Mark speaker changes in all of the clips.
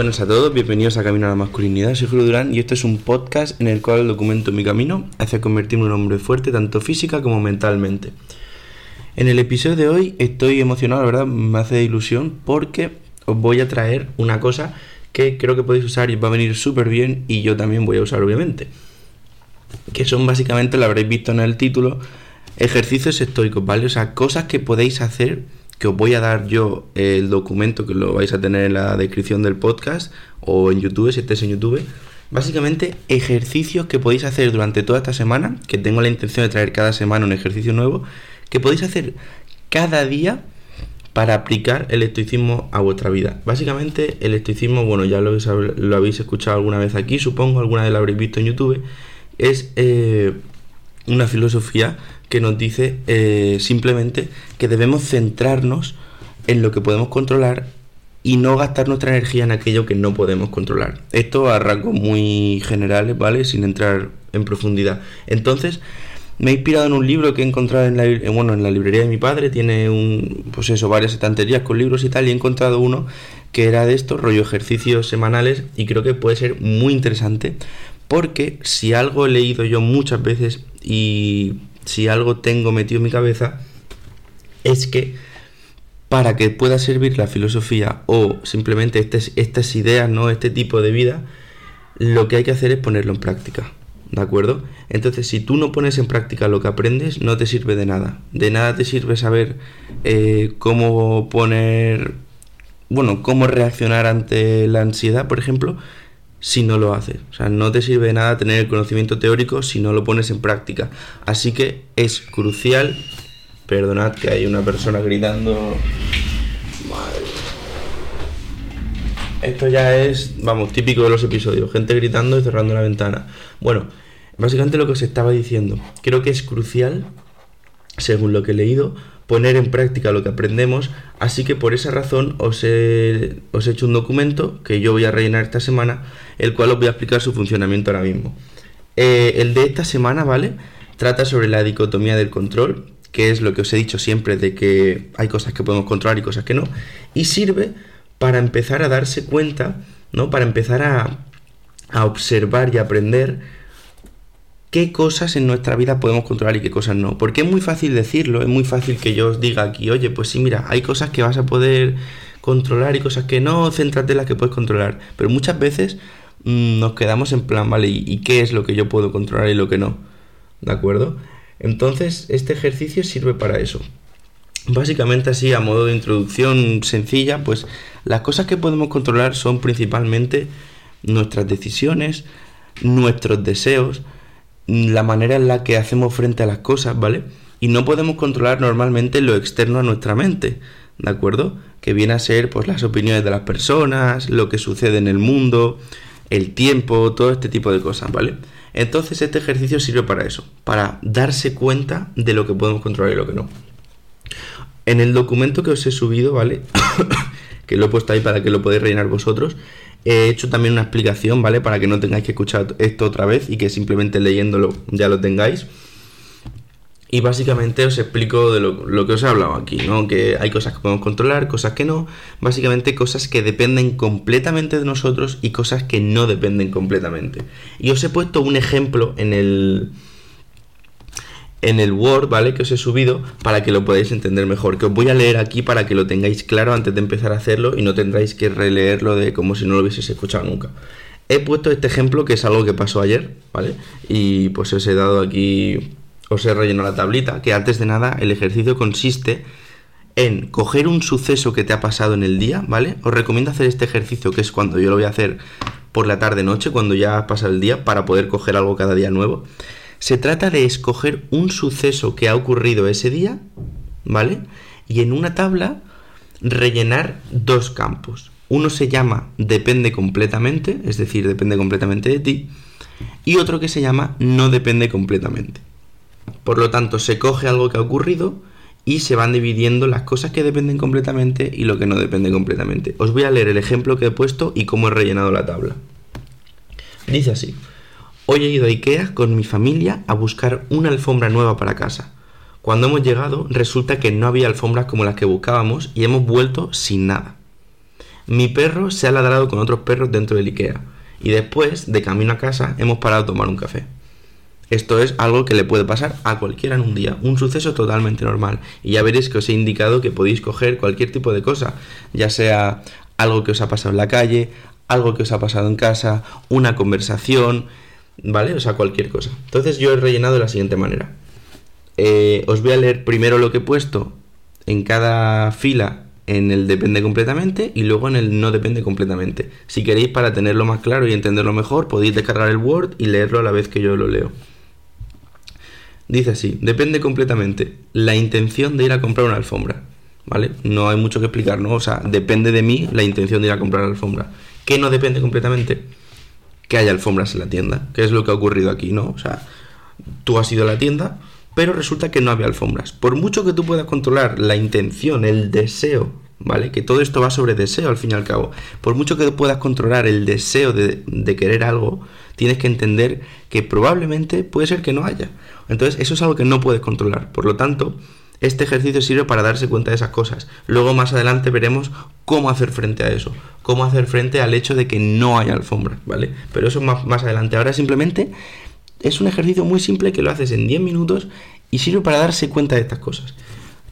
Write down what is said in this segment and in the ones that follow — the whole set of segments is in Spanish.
Speaker 1: Buenas a todos, bienvenidos a Camino a la Masculinidad. Soy Julio Durán y este es un podcast en el cual documento mi camino hacia convertirme en un hombre fuerte tanto física como mentalmente. En el episodio de hoy estoy emocionado, la verdad me hace ilusión porque os voy a traer una cosa que creo que podéis usar y va a venir súper bien y yo también voy a usar obviamente. Que son básicamente, lo habréis visto en el título, ejercicios estoicos, ¿vale? O sea, cosas que podéis hacer que os voy a dar yo el documento que lo vais a tener en la descripción del podcast o en YouTube, si estáis en YouTube. Básicamente ejercicios que podéis hacer durante toda esta semana, que tengo la intención de traer cada semana un ejercicio nuevo, que podéis hacer cada día para aplicar el estoicismo a vuestra vida. Básicamente el estoicismo, bueno, ya lo, habéis escuchado alguna vez aquí, supongo, alguna vez lo habréis visto en YouTube, es eh, una filosofía que nos dice eh, simplemente que debemos centrarnos en lo que podemos controlar y no gastar nuestra energía en aquello que no podemos controlar. Esto a rasgos muy generales, ¿vale? Sin entrar en profundidad. Entonces, me he inspirado en un libro que he encontrado en la, bueno, en la librería de mi padre. Tiene un, pues eso, varias estanterías con libros y tal. Y he encontrado uno que era de estos, rollo ejercicios semanales. Y creo que puede ser muy interesante. Porque si algo he leído yo muchas veces y si algo tengo metido en mi cabeza, es que para que pueda servir la filosofía o simplemente estas, ideas, ¿no? este tipo de vida, lo que hay que hacer es ponerlo en práctica. ¿De acuerdo? Entonces, si tú no pones en práctica lo que aprendes, no te sirve de nada. De nada te sirve saber eh, cómo poner, bueno, cómo reaccionar ante la ansiedad, por ejemplo, si no lo haces. O sea, no te sirve de nada tener el conocimiento teórico si no lo pones en práctica. Así que es crucial. Perdonad que hay una persona gritando. Madre. Esto ya es, vamos, típico de los episodios. Gente gritando y cerrando la ventana. Bueno, básicamente lo que os estaba diciendo. Creo que es crucial, según lo que he leído, poner en práctica lo que aprendemos, así que por esa razón os he, hecho un documento que yo voy a rellenar esta semana, el cual os voy a explicar su funcionamiento ahora mismo. Eh, el de esta semana, ¿vale? Trata sobre la dicotomía del control, que es lo que os he dicho siempre de que hay cosas que podemos controlar y cosas que no, y sirve para empezar a darse cuenta, ¿no? Para empezar a observar y aprender qué cosas en nuestra vida podemos controlar y qué cosas no. Porque es muy fácil decirlo, es muy fácil que yo os diga aquí, oye, pues sí, mira, hay cosas que vas a poder controlar y cosas que no, céntrate en las que puedes controlar. Pero muchas veces mmm, nos quedamos en plan, vale, ¿y, ¿y qué es lo que yo puedo controlar y lo que no? ¿De acuerdo? Entonces, este ejercicio sirve para eso. Básicamente así, a modo de introducción sencilla, pues las cosas que podemos controlar son principalmente nuestras decisiones, nuestros deseos, la manera en la que hacemos frente a las cosas, ¿vale? Y no podemos controlar normalmente lo externo a nuestra mente, ¿de acuerdo? Que viene a ser pues las opiniones de las personas, lo que sucede en el mundo, el tiempo, todo este tipo de cosas, ¿vale? Entonces este ejercicio sirve para eso, para darse cuenta de lo que podemos controlar y lo que no. En el documento que os he subido, ¿vale? que lo he puesto ahí para que lo podáis rellenar vosotros, He hecho también una explicación, ¿vale? Para que no tengáis que escuchar esto otra vez y que simplemente leyéndolo ya lo tengáis. Y básicamente os explico de lo, que os he hablado aquí, ¿no? Que hay cosas que podemos controlar, cosas que no. Básicamente cosas que dependen completamente de nosotros y cosas que no dependen completamente. Y os he puesto un ejemplo en el, en el Word, ¿vale? Que os he subido para que lo podáis entender mejor. Que os voy a leer aquí para que lo tengáis claro antes de empezar a hacerlo y no tendráis que releerlo de como si no lo hubieseis escuchado nunca. He puesto este ejemplo que es algo que pasó ayer, ¿vale? Y pues os he dado aquí, os he rellenado la tablita, que antes de nada el ejercicio consiste en coger un suceso que te ha pasado en el día, ¿vale? Os recomiendo hacer este ejercicio que es cuando yo lo voy a hacer por la tarde noche, cuando ya ha pasado el día, para poder coger algo cada día nuevo. Se trata de escoger un suceso que ha ocurrido ese día, ¿vale? Y en una tabla rellenar dos campos. Uno se llama depende completamente, es decir, depende completamente de ti, y otro que se llama no depende completamente. Por lo tanto, se coge algo que ha ocurrido y se van dividiendo las cosas que dependen completamente y lo que no depende completamente. Os voy a leer el ejemplo que he puesto y cómo he rellenado la tabla. Dice así. Hoy he ido a Ikea con mi familia a buscar una alfombra nueva para casa. Cuando hemos llegado resulta que no había alfombras como las que buscábamos y hemos vuelto sin nada. Mi perro se ha ladrado con otros perros dentro del IKEA. Y después, de camino a casa, hemos parado a tomar un café. Esto es algo que le puede pasar a cualquiera en un día, un suceso totalmente normal. Y ya veréis que os he indicado que podéis coger cualquier tipo de cosa, ya sea algo que os ha pasado en la calle, algo que os ha pasado en casa, una conversación, ¿vale? O sea, cualquier cosa. Entonces yo he rellenado de la siguiente manera. Eh, os voy a leer primero lo que he puesto en cada fila en el depende completamente y luego en el no depende completamente. Si queréis para tenerlo más claro y entenderlo mejor, podéis descargar el Word y leerlo a la vez que yo lo leo. Dice así, depende completamente la intención de ir a comprar una alfombra. ¿Vale? No hay mucho que explicar, ¿no? O sea, depende de mí la intención de ir a comprar la alfombra. ¿Qué no depende completamente? Que haya alfombras en la tienda, que es lo que ha ocurrido aquí, ¿no? O sea, tú has ido a la tienda, pero resulta que no había alfombras. Por mucho que tú puedas controlar la intención, el deseo, ¿vale? Que todo esto va sobre deseo al fin y al cabo. Por mucho que puedas controlar el deseo de, de querer algo, tienes que entender que probablemente puede ser que no haya. Entonces, eso es algo que no puedes controlar. Por lo tanto, este ejercicio sirve para darse cuenta de esas cosas. Luego más adelante veremos cómo hacer frente a eso, cómo hacer frente al hecho de que no haya alfombra, ¿vale? Pero eso más, más adelante. Ahora simplemente es un ejercicio muy simple que lo haces en 10 minutos y sirve para darse cuenta de estas cosas.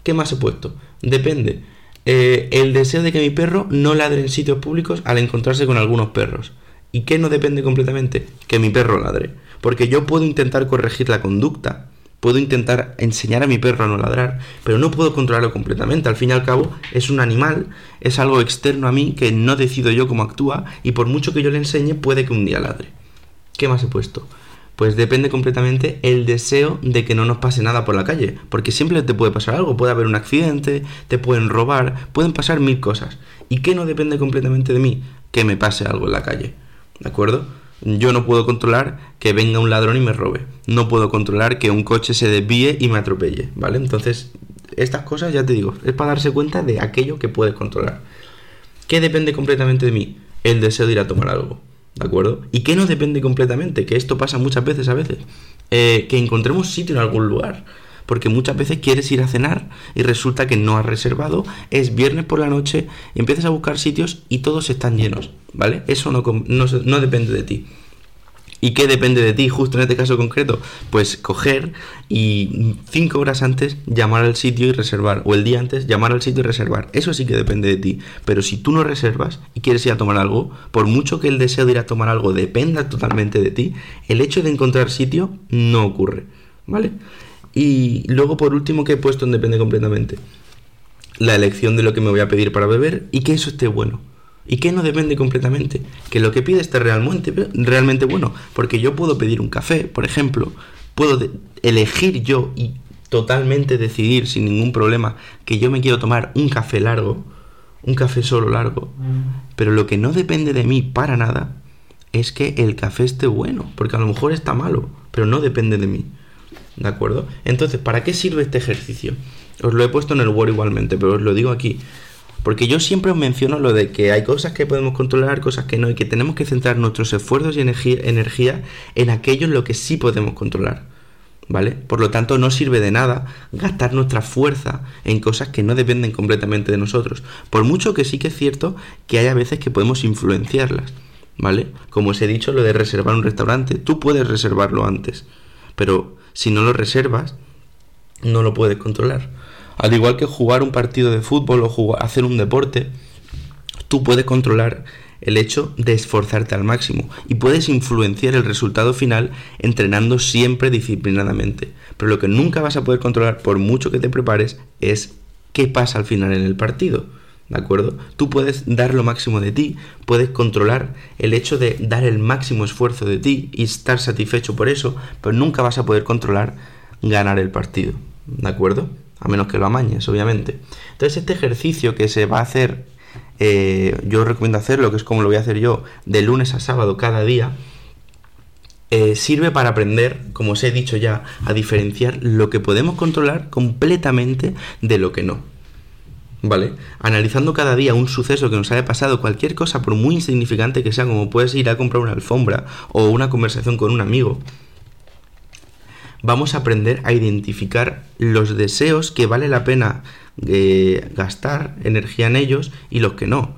Speaker 1: ¿Qué más he puesto? Depende. Eh, el deseo de que mi perro no ladre en sitios públicos al encontrarse con algunos perros. ¿Y qué no depende completamente? Que mi perro ladre. Porque yo puedo intentar corregir la conducta, puedo intentar enseñar a mi perro a no ladrar, pero no puedo controlarlo completamente. Al fin y al cabo, es un animal, es algo externo a mí que no decido yo cómo actúa y por mucho que yo le enseñe, puede que un día ladre. ¿Qué más he puesto? Pues depende completamente el deseo de que no nos pase nada por la calle, porque siempre te puede pasar algo, puede haber un accidente, te pueden robar, pueden pasar mil cosas. ¿Y qué no depende completamente de mí? Que me pase algo en la calle. ¿De acuerdo? Yo no puedo controlar que venga un ladrón y me robe. No puedo controlar que un coche se desvíe y me atropelle, ¿vale? Entonces, estas cosas, ya te digo, es para darse cuenta de aquello que puedes controlar. ¿Qué depende completamente de mí? El deseo de ir a tomar algo. ¿De acuerdo? ¿Y qué no depende completamente? Que esto pasa muchas veces a veces. Eh, que encontremos sitio en algún lugar. Porque muchas veces quieres ir a cenar y resulta que no has reservado, es viernes por la noche, empiezas a buscar sitios y todos están llenos, ¿vale? Eso no, no, no depende de ti. ¿Y qué depende de ti justo en este caso concreto? Pues coger y cinco horas antes llamar al sitio y reservar. O el día antes llamar al sitio y reservar. Eso sí que depende de ti. Pero si tú no reservas y quieres ir a tomar algo, por mucho que el deseo de ir a tomar algo dependa totalmente de ti, el hecho de encontrar sitio no ocurre. ¿Vale? Y luego por último que he puesto en depende completamente. La elección de lo que me voy a pedir para beber y que eso esté bueno. ¿Y qué no depende completamente? Que lo que pide esté realmente, realmente bueno. Porque yo puedo pedir un café, por ejemplo, puedo elegir yo y totalmente decidir sin ningún problema que yo me quiero tomar un café largo, un café solo largo. Pero lo que no depende de mí para nada es que el café esté bueno, porque a lo mejor está malo, pero no depende de mí. ¿De acuerdo? Entonces, ¿para qué sirve este ejercicio? Os lo he puesto en el Word igualmente, pero os lo digo aquí. Porque yo siempre os menciono lo de que hay cosas que podemos controlar, cosas que no, y que tenemos que centrar nuestros esfuerzos y energía, en aquello en lo que sí podemos controlar. ¿Vale? Por lo tanto, no sirve de nada gastar nuestra fuerza en cosas que no dependen completamente de nosotros. Por mucho que sí que es cierto que hay a veces que podemos influenciarlas. ¿Vale? Como os he dicho, lo de reservar un restaurante, tú puedes reservarlo antes. Pero si no lo reservas, no lo puedes controlar. Al igual que jugar un partido de fútbol o hacer un deporte, tú puedes controlar el hecho de esforzarte al máximo y puedes influenciar el resultado final entrenando siempre disciplinadamente. Pero lo que nunca vas a poder controlar por mucho que te prepares es qué pasa al final en el partido. ¿De acuerdo? Tú puedes dar lo máximo de ti, puedes controlar el hecho de dar el máximo esfuerzo de ti y estar satisfecho por eso, pero nunca vas a poder controlar ganar el partido. ¿De acuerdo? a menos que lo amañes, obviamente. Entonces este ejercicio que se va a hacer, eh, yo recomiendo hacerlo, que es como lo voy a hacer yo, de lunes a sábado cada día, eh, sirve para aprender, como os he dicho ya, a diferenciar lo que podemos controlar completamente de lo que no. ¿Vale? Analizando cada día un suceso que nos haya pasado, cualquier cosa, por muy insignificante que sea, como puedes ir a comprar una alfombra o una conversación con un amigo, vamos a aprender a identificar los deseos que vale la pena eh, gastar energía en ellos y los que no.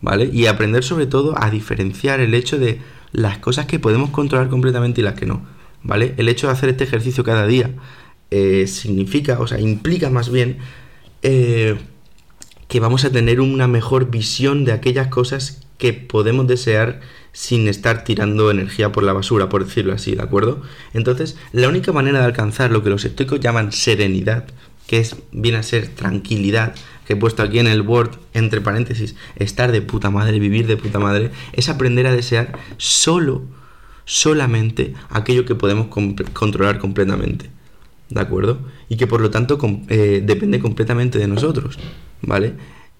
Speaker 1: ¿vale? Y aprender sobre todo a diferenciar el hecho de las cosas que podemos controlar completamente y las que no, ¿vale? El hecho de hacer este ejercicio cada día eh, significa, o sea, implica más bien eh, que vamos a tener una mejor visión de aquellas cosas que podemos desear sin estar tirando energía por la basura, por decirlo así, ¿de acuerdo? Entonces, la única manera de alcanzar lo que los estoicos llaman serenidad, que es, viene a ser tranquilidad, que he puesto aquí en el Word, entre paréntesis, estar de puta madre, vivir de puta madre, es aprender a desear solo, solamente aquello que podemos controlar completamente. ¿De acuerdo? Y que por lo tanto eh, depende completamente de nosotros. ¿Vale?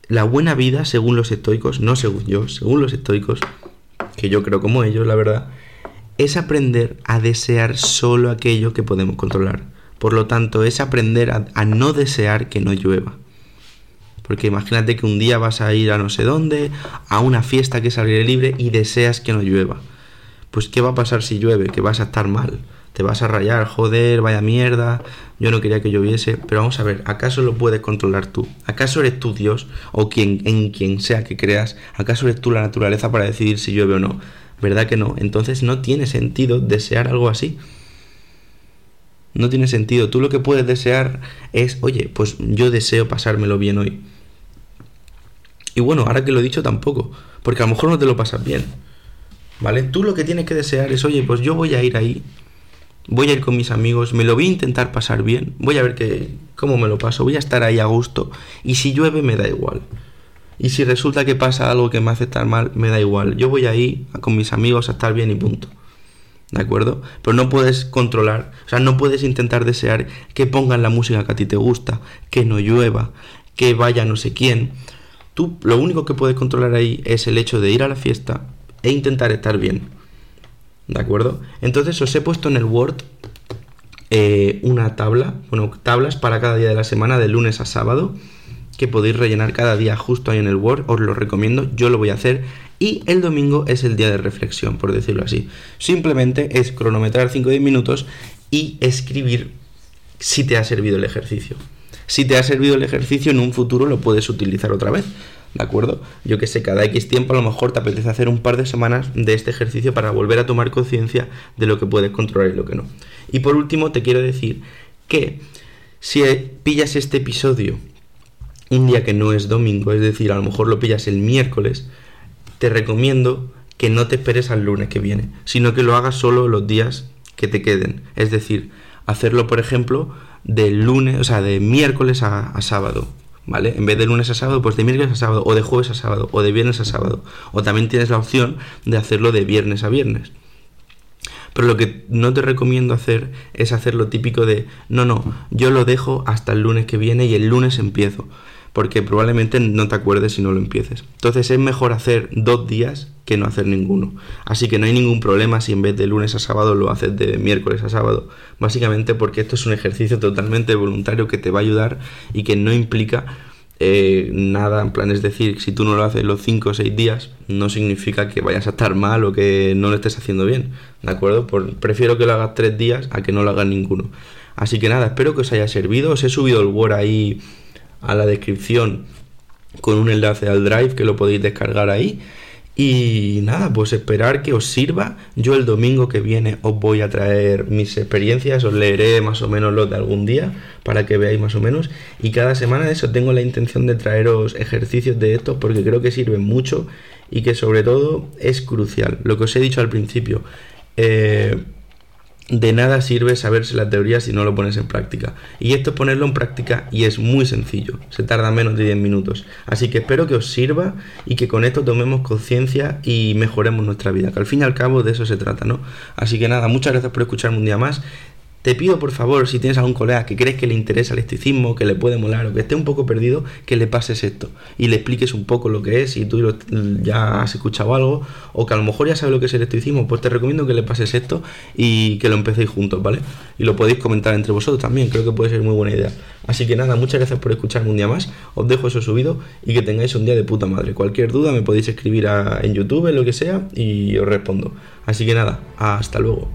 Speaker 1: La buena vida, según los estoicos, no según yo, según los estoicos, que yo creo como ellos, la verdad, es aprender a desear solo aquello que podemos controlar. Por lo tanto, es aprender a no desear que no llueva. Porque imagínate que un día vas a ir a no sé dónde, a una fiesta que es al aire libre y deseas que no llueva. Pues ¿qué va a pasar si llueve? Que vas a estar mal. Te vas a rayar, joder, vaya mierda, yo no quería que lloviese. Pero vamos a ver, ¿acaso lo puedes controlar tú? ¿Acaso eres tú Dios o quien, en quien sea que creas? ¿Acaso eres tú la naturaleza para decidir si llueve o no? ¿Verdad que no? Entonces no tiene sentido desear algo así. No tiene sentido. Tú lo que puedes desear es, oye, pues yo deseo pasármelo bien hoy. Y bueno, ahora que lo he dicho tampoco, porque a lo mejor no te lo pasas bien. ¿Vale? Tú lo que tienes que desear es, oye, pues yo voy a ir ahí, voy a ir con mis amigos, me lo voy a intentar pasar bien, voy a ver que, cómo me lo paso, voy a estar ahí a gusto, y si llueve me da igual. Y si resulta que pasa algo que me hace estar mal, me da igual. Yo voy ahí con mis amigos a estar bien y punto. ¿De acuerdo? Pero no puedes controlar, o sea, no puedes intentar desear que pongan la música que a ti te gusta, que no llueva, que vaya no sé quién. Tú lo único que puedes controlar ahí es el hecho de ir a la fiesta e intentar estar bien. ¿De acuerdo? Entonces os he puesto en el Word eh, una tabla, bueno, tablas para cada día de la semana, de lunes a sábado, que podéis rellenar cada día justo ahí en el Word. Os lo recomiendo, yo lo voy a hacer. Y el domingo es el día de reflexión, por decirlo así. Simplemente es cronometrar 5 o 10 minutos y escribir si te ha servido el ejercicio. Si te ha servido el ejercicio, en un futuro lo puedes utilizar otra vez. ¿De acuerdo? Yo que sé, cada X tiempo a lo mejor te apetece hacer un par de semanas de este ejercicio para volver a tomar conciencia de lo que puedes controlar y lo que no. Y por último, te quiero decir que si pillas este episodio un día que no es domingo, es decir, a lo mejor lo pillas el miércoles, te recomiendo que no te esperes al lunes que viene, sino que lo hagas solo los días que te queden. Es decir, hacerlo, por ejemplo, de lunes, o sea, de miércoles a, sábado, ¿vale? En vez de lunes a sábado, pues de miércoles a sábado, o de jueves a sábado, o de viernes a sábado. O también tienes la opción de hacerlo de viernes a viernes. Pero lo que no te recomiendo hacer es hacer lo típico de, no, no, yo lo dejo hasta el lunes que viene y el lunes empiezo porque probablemente no te acuerdes si no lo empieces. Entonces es mejor hacer dos días que no hacer ninguno. Así que no hay ningún problema si en vez de lunes a sábado lo haces de miércoles a sábado. Básicamente porque esto es un ejercicio totalmente voluntario que te va a ayudar y que no implica eh, nada, en plan, es decir, si tú no lo haces los 5 o 6 días, no significa que vayas a estar mal o que no lo estés haciendo bien, ¿de acuerdo? prefiero que lo hagas 3 días a que no lo hagas ninguno. Así que nada, espero que os haya servido, os he subido el Word ahí a la descripción con un enlace al Drive que lo podéis descargar ahí. Y nada, pues esperar que os sirva. Yo el domingo que viene os voy a traer mis experiencias, os leeré más o menos los de algún día para que veáis más o menos. Y cada semana de eso tengo la intención de traeros ejercicios de estos porque creo que sirven mucho y que sobre todo es crucial. Lo que os he dicho al principio. Eh, de nada sirve saberse la teoría si no lo pones en práctica. Y esto es ponerlo en práctica y es muy sencillo, se tarda menos de 10 minutos. Así que espero que os sirva y que con esto tomemos conciencia y mejoremos nuestra vida, que al fin y al cabo de eso se trata, ¿no? Así que nada, muchas gracias por escucharme un día más. Te pido por favor, si tienes algún colega que crees que le interesa el estoicismo, que le puede molar o que esté un poco perdido, que le pases esto y le expliques un poco lo que es, si tú ya has escuchado algo o que a lo mejor ya sabes lo que es el estoicismo, pues te recomiendo que le pases esto y que lo empecéis juntos, ¿vale? Y lo podéis comentar entre vosotros también, creo que puede ser muy buena idea. Así que nada, muchas gracias por escucharme un día más, os dejo eso subido y que tengáis un día de puta madre. Cualquier duda me podéis escribir en YouTube, lo que sea, y os respondo. Así que nada, hasta luego.